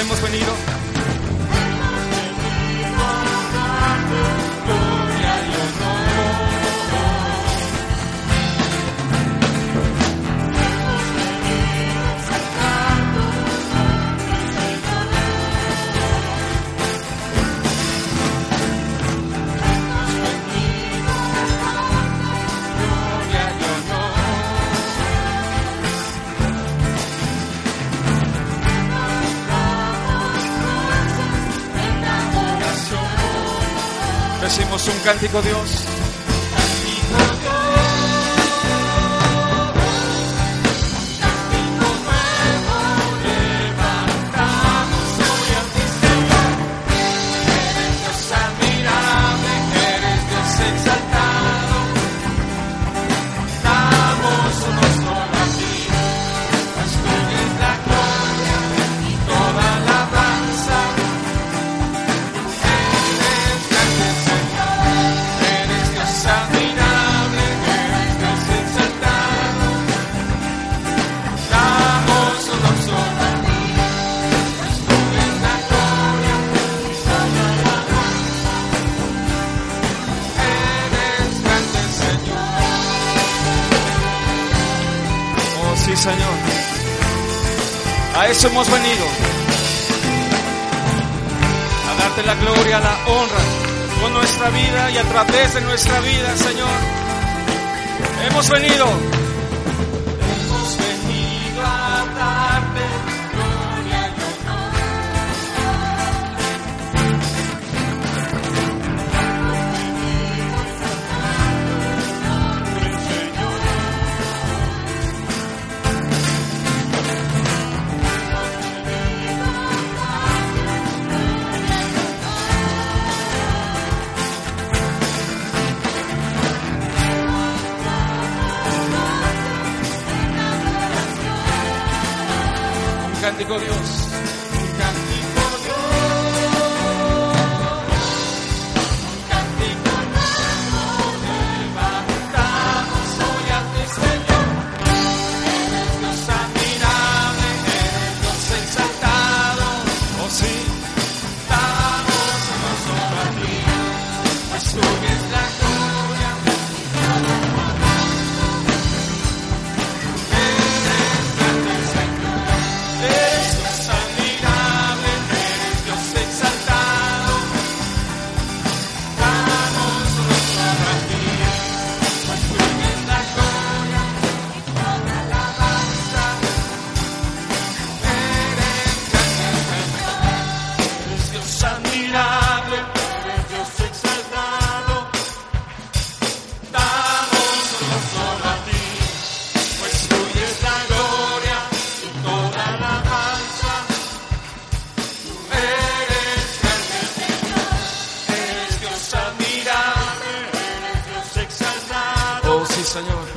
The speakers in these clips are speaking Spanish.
hemos venido. cántico, Dios. y a través de nuestra vida, Señor. Hemos venido Señor.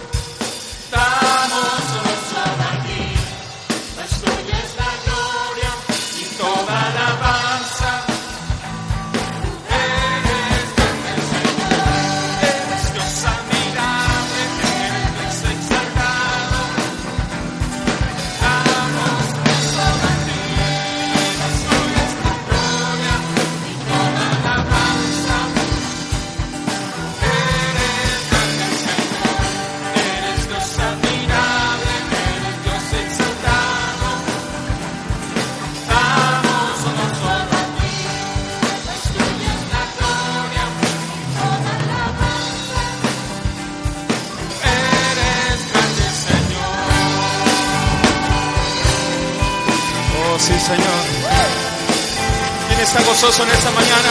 poderoso en esta mañana.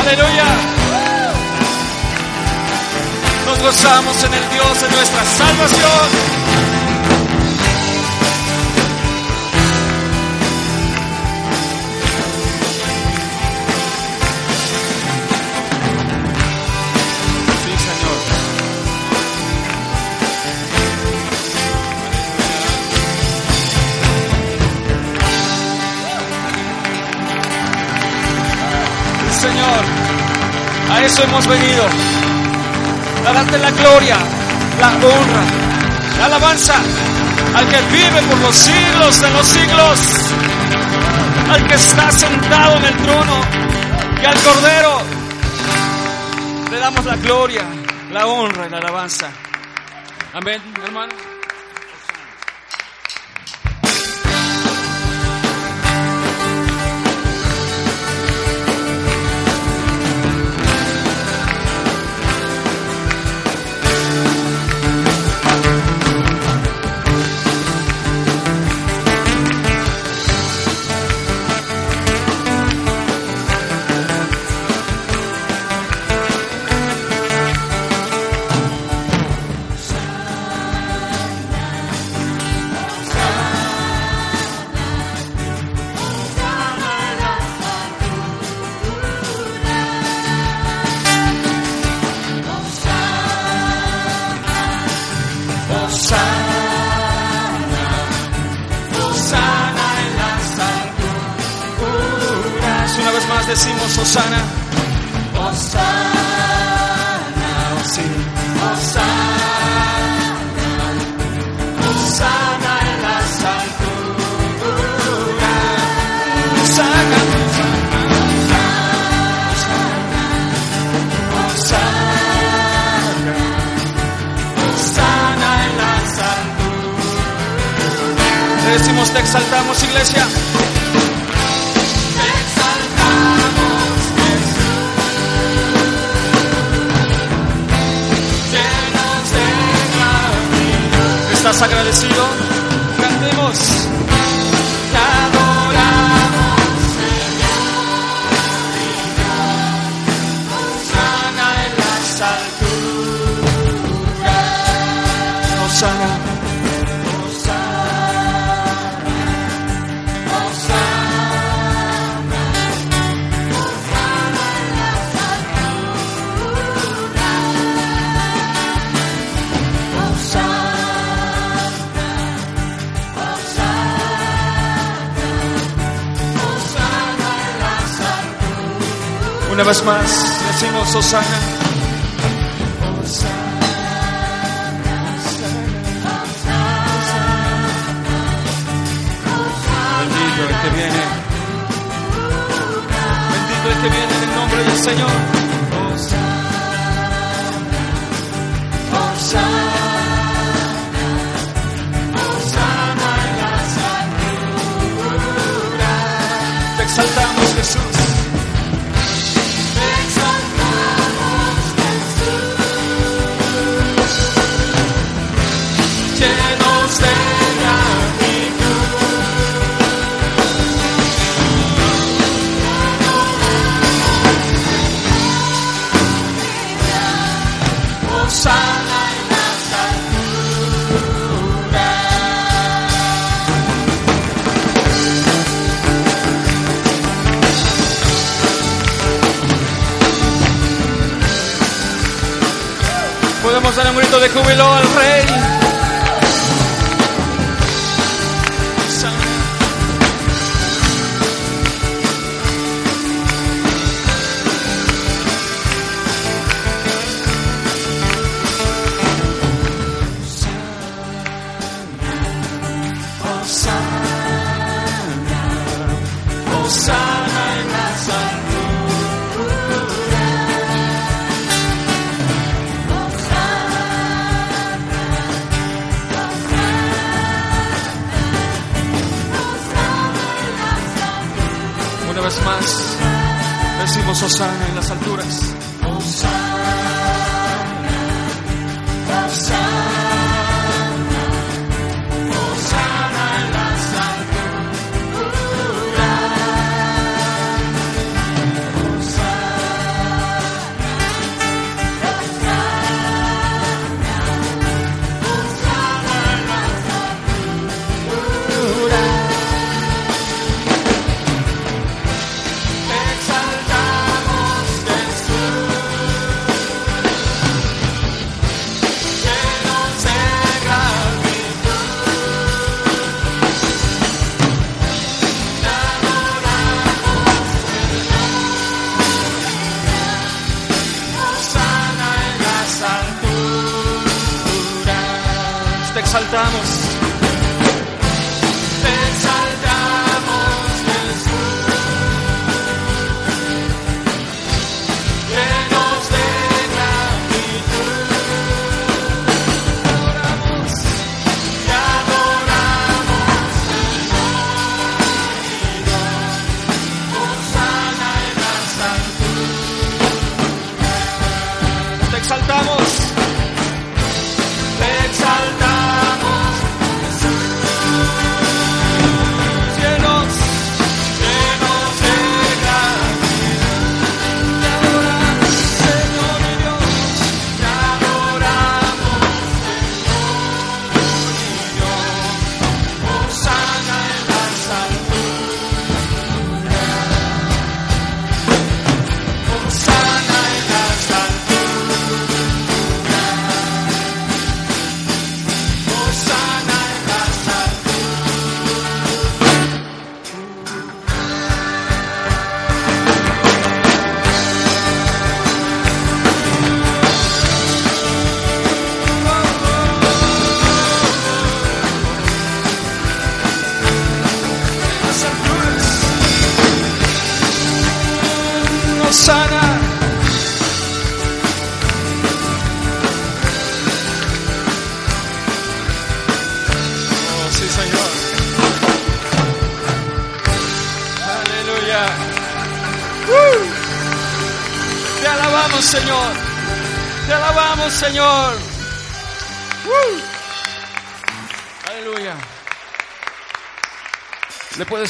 Aleluya. Nos gozamos en el Dios de nuestra salvación. Señor, a eso hemos venido. A darte la gloria, la honra, la alabanza al que vive por los siglos de los siglos, al que está sentado en el trono y al Cordero. Le damos la gloria, la honra y la alabanza. Amén, hermano. Exaltamos, iglesia. Exaltamos, Jesús. Llenos de gratitud. ¿Estás agradecido? Una vez más decimos Osana. Bendito el que viene. Bendito el que viene en el nombre del Señor. De júbilo al Rey.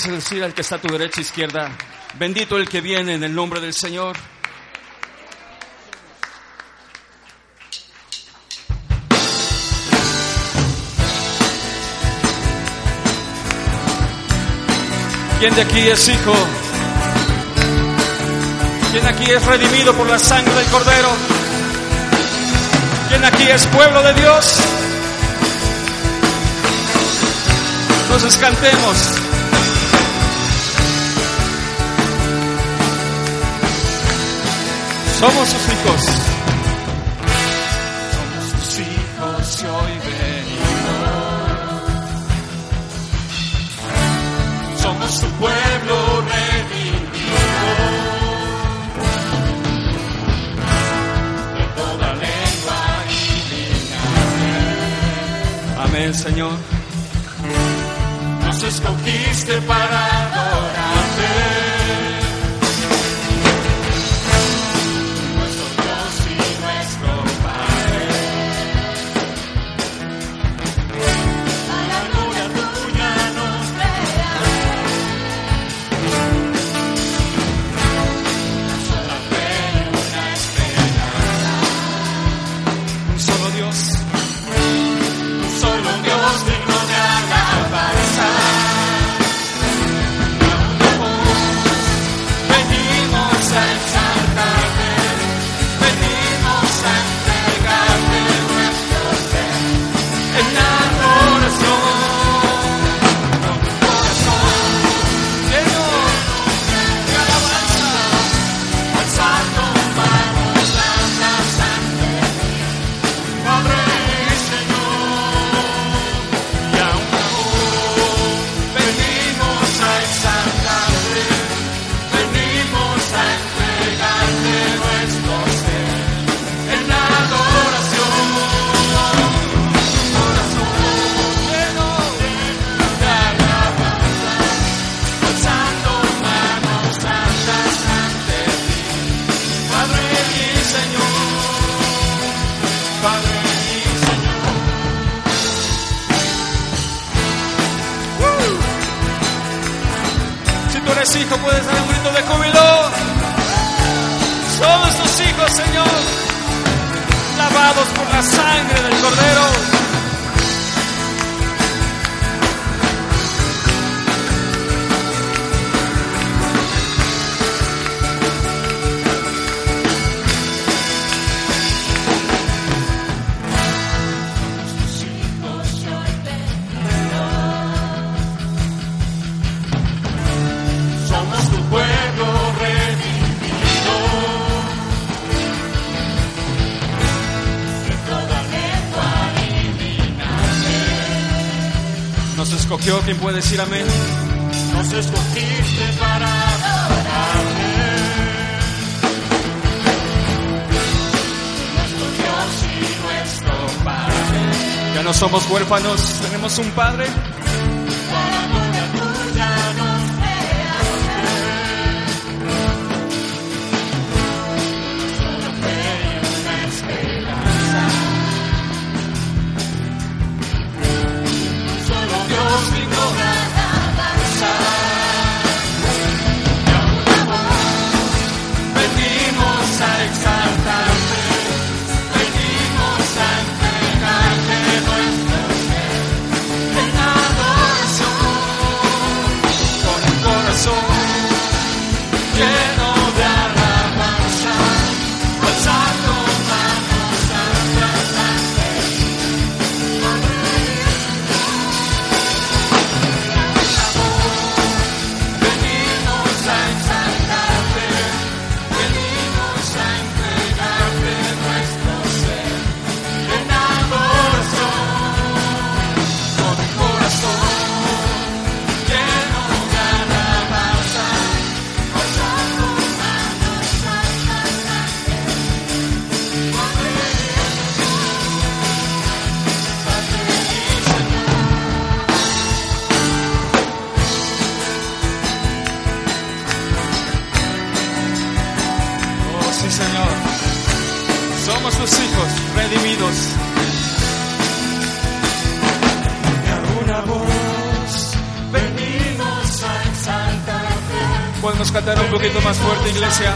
puedes decir al que está a tu derecha izquierda, bendito el que viene en el nombre del Señor. ¿Quién de aquí es hijo? ¿Quién aquí es redimido por la sangre del Cordero? ¿Quién aquí es pueblo de Dios? Entonces cantemos. Somos sus hijos. Somos sus hijos y hoy venimos. Somos su pueblo redimido. Amén, Señor. Nos escogiste para adorarte. Nos escogiste para Nuestro Dios y nuestro Padre. Ya no somos huérfanos, tenemos un Padre. cantar un poquito más fuerte, iglesia.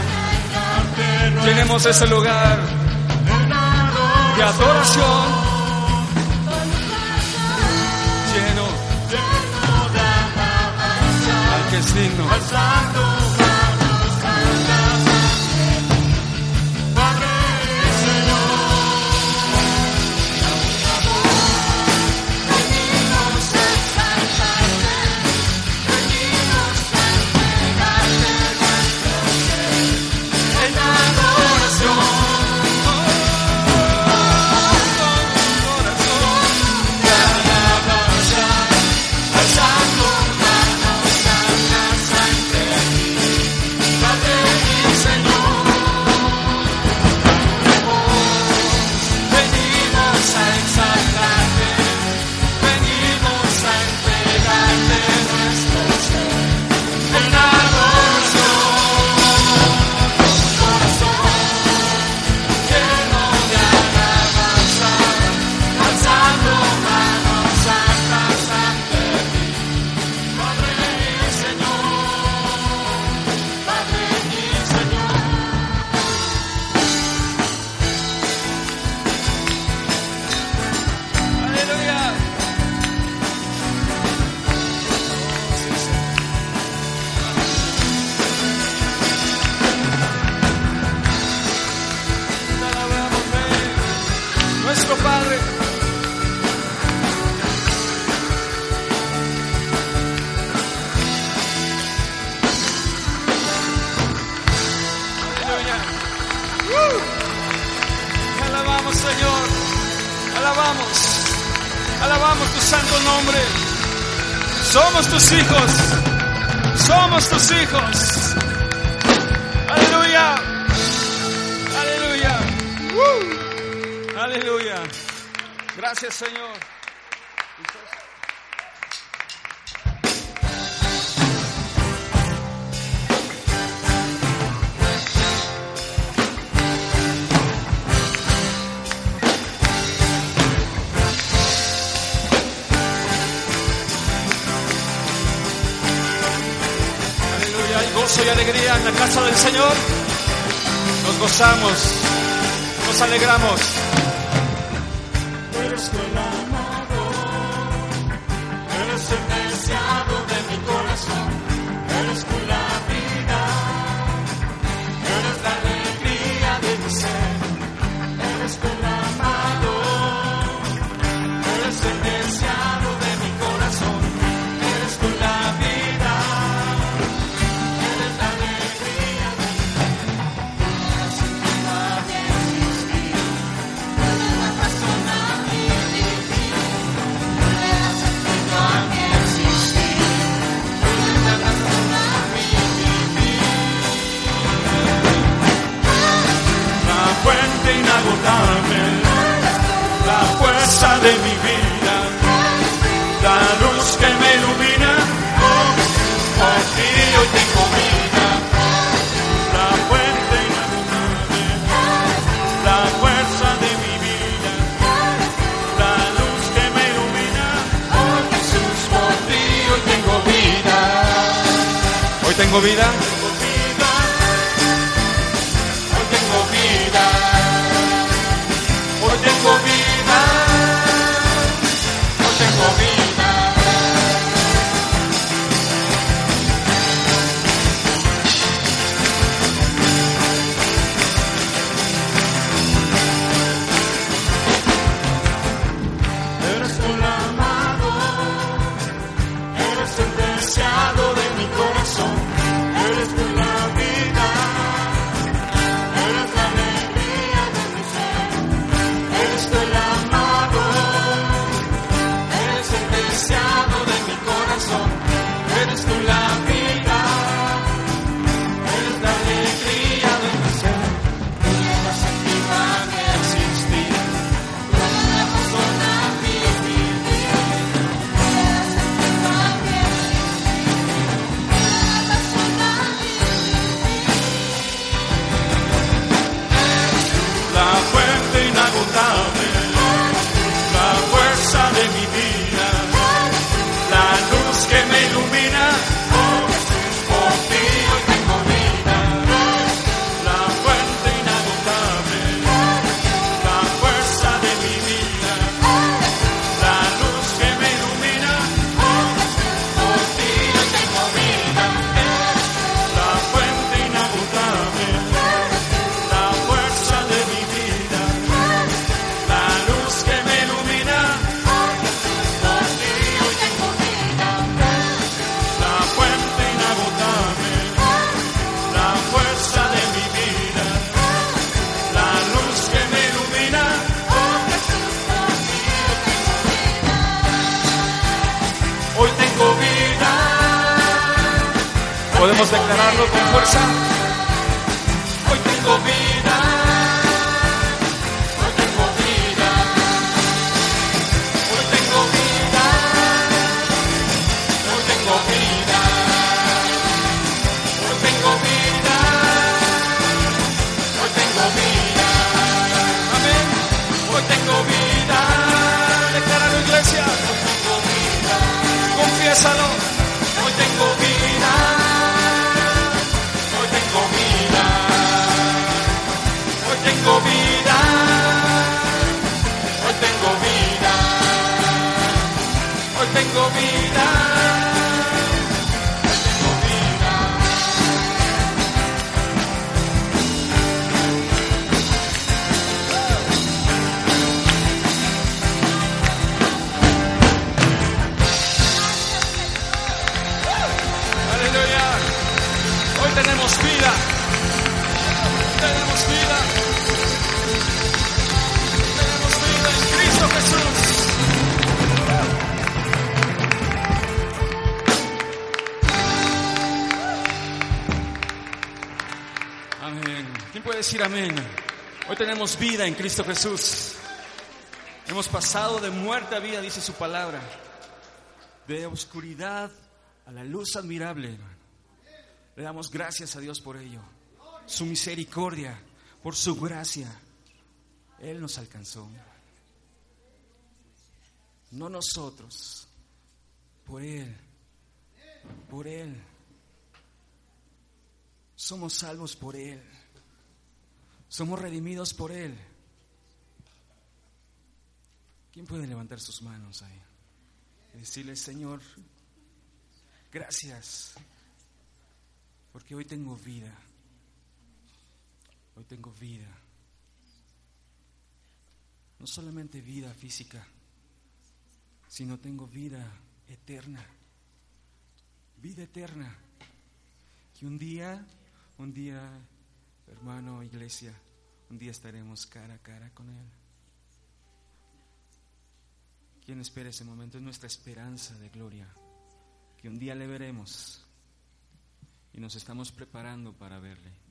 Tenemos ese lugar de adoración. Lleno, lleno de. Al que es digno. vida en Cristo Jesús. Hemos pasado de muerte a vida, dice su palabra. De oscuridad a la luz admirable. Le damos gracias a Dios por ello. Su misericordia, por su gracia. Él nos alcanzó. No nosotros, por Él. Por Él. Somos salvos por Él. Somos redimidos por Él. ¿Quién puede levantar sus manos ahí? Y decirle, Señor, gracias, porque hoy tengo vida. Hoy tengo vida. No solamente vida física, sino tengo vida eterna. Vida eterna. Que un día, un día Hermano, iglesia, un día estaremos cara a cara con Él. ¿Quién espera ese momento? Es nuestra esperanza de gloria, que un día le veremos y nos estamos preparando para verle.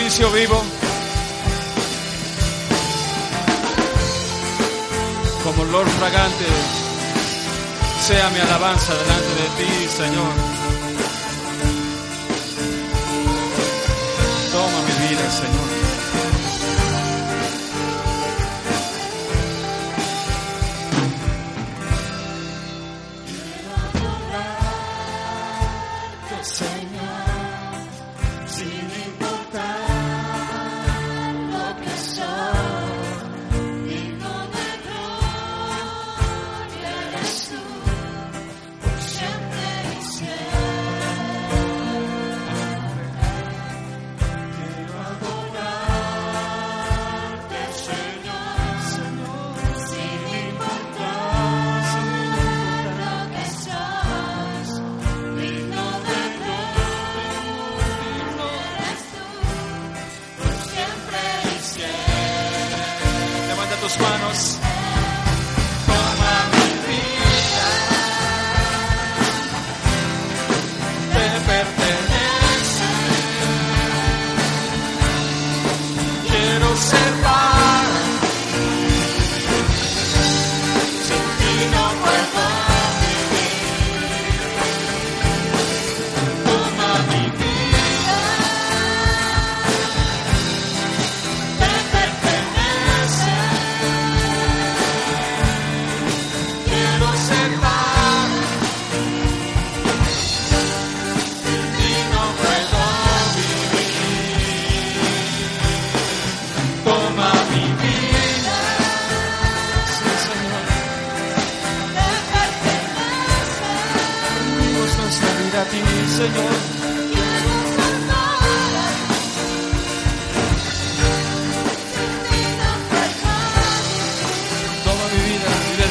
sacrificio vivo. Como olor fragante, sea mi alabanza delante de ti, Señor.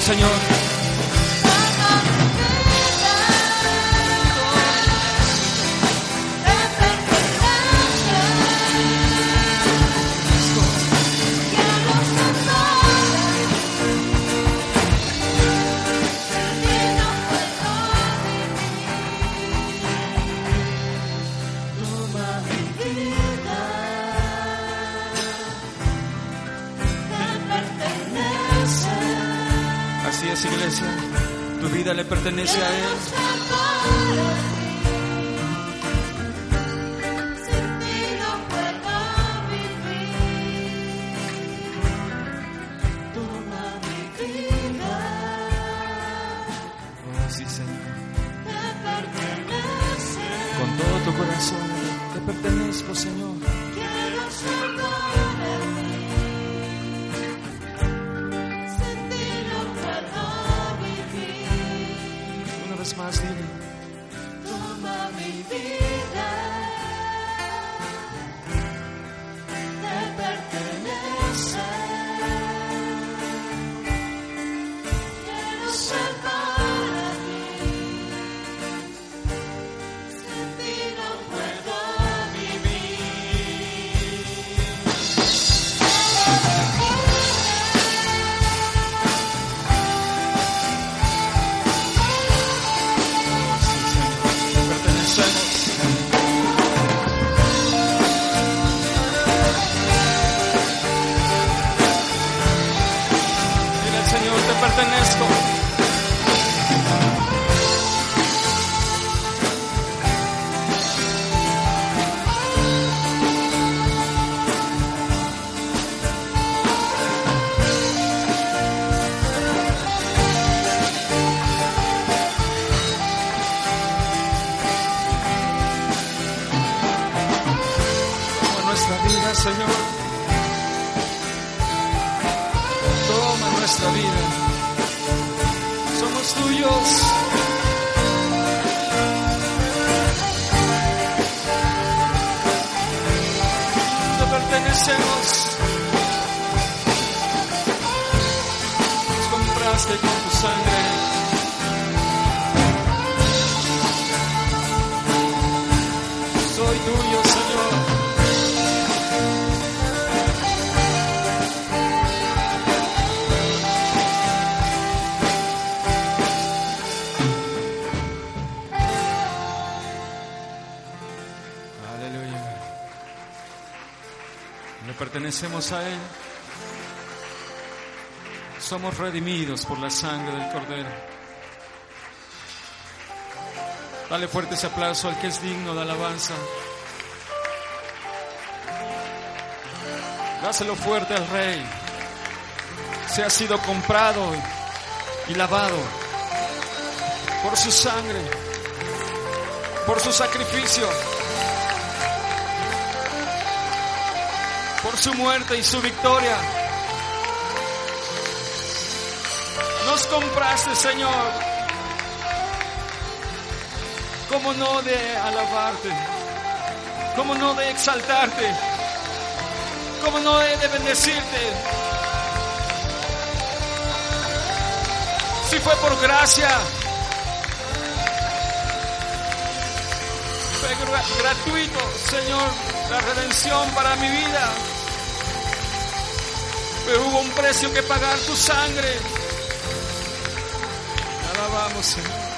Señor. pertenece a pertenecemos a Él. Somos redimidos por la sangre del Cordero. Dale fuerte ese aplauso al que es digno de alabanza. Dáselo fuerte al Rey. Se ha sido comprado y lavado por su sangre, por su sacrificio, su muerte y su victoria. Nos compraste, Señor. ¿Cómo no de alabarte? ¿Cómo no de exaltarte? ¿Cómo no de bendecirte? Si fue por gracia, fue gra- gratuito, Señor, la redención para mi vida. Hubo un precio que pagar tu sangre. Alabamos, Señor.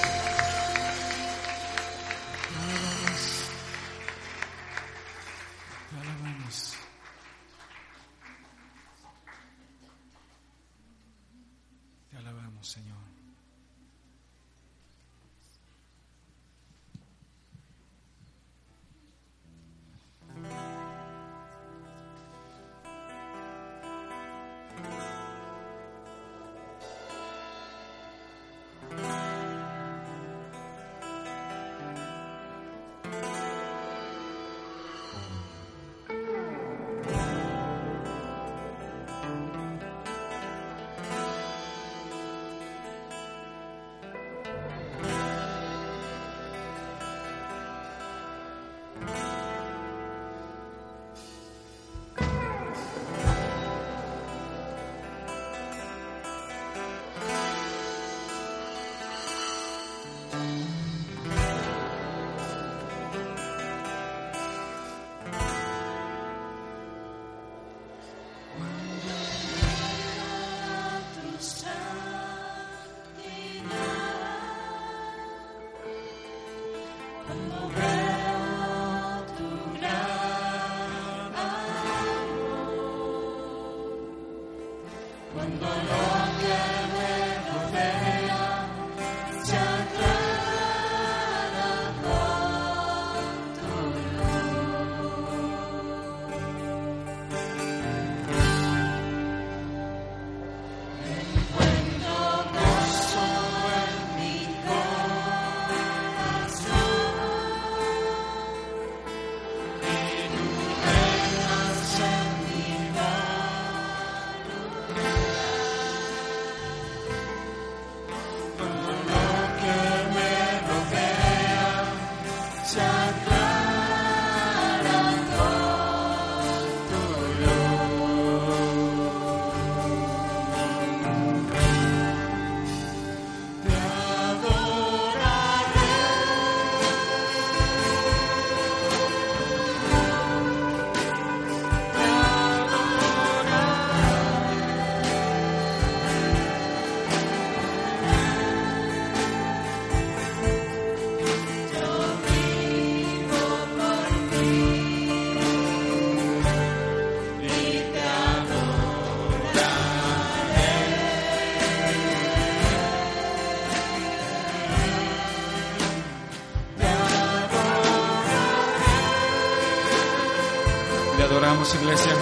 Adoramos, iglesia.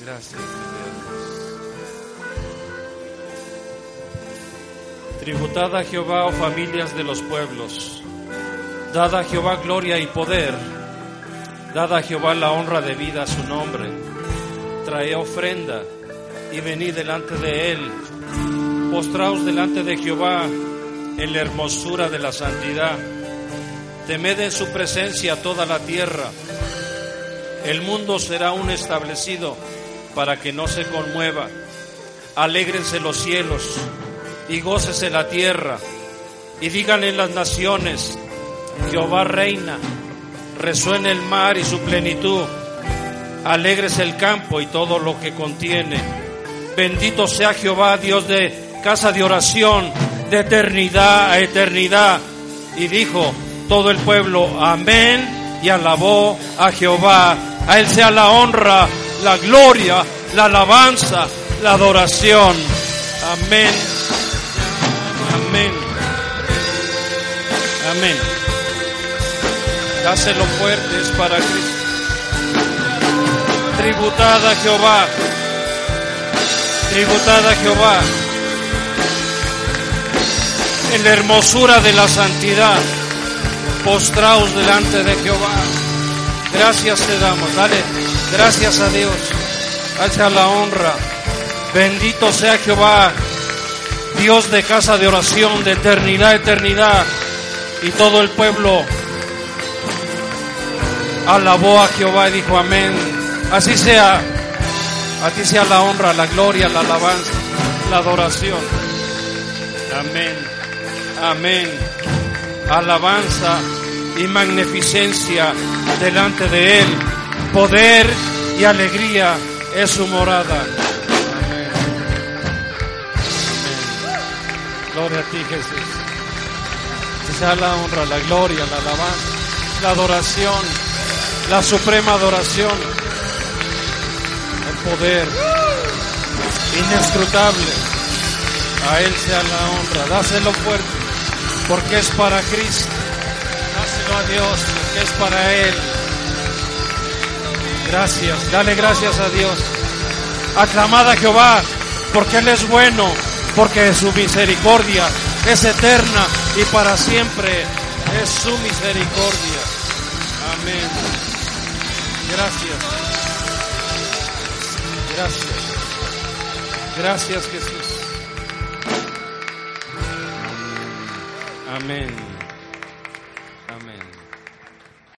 Gracias Dios. Tributad a Jehová, oh familias de los pueblos. Dad a Jehová gloria y poder. Dad a Jehová la honra debida a su nombre. Trae ofrenda y venid delante de él. Postraos delante de Jehová en la hermosura de la santidad. Temed en su presencia toda la tierra. El mundo será aún establecido para que no se conmueva. Alégrense los cielos y gócese la tierra. Y digan en las naciones, Jehová reina. Resuene el mar y su plenitud. Alégrese el campo y todo lo que contiene. Bendito sea Jehová, Dios de casa de oración, de eternidad a eternidad. Y dijo todo el pueblo, amén, y alabó a Jehová. A él sea la honra, la gloria, la alabanza, la adoración. Amén. Amén. Amén. Dáselo fuerte, es para Cristo. Tributad a Jehová. Tributad a Jehová. En la hermosura de la santidad. Postraos delante de Jehová. Gracias te damos. Dale. Gracias a Dios. Hacia la honra. Bendito sea Jehová. Dios de casa de oración, de eternidad eternidad. Y todo el pueblo alabó a Jehová y dijo amén. Así sea. A ti sea la honra, la gloria, la alabanza, la adoración. Amén. Amén. Alabanza y magnificencia delante de Él. Poder y alegría es su morada. Amén. Amén. Gloria a ti, Jesús. Sea la honra, la gloria, la alabanza, la adoración, la suprema adoración, el poder inescrutable. A Él sea la honra. Dáselo fuerte, porque es para Cristo. Dáselo a Dios, porque es para Él. Gracias, dale gracias a Dios. Aclamad a Jehová, porque Él es bueno, porque su misericordia es eterna y para siempre es su misericordia. Amén. Gracias. Gracias. Gracias Jesús. Amén.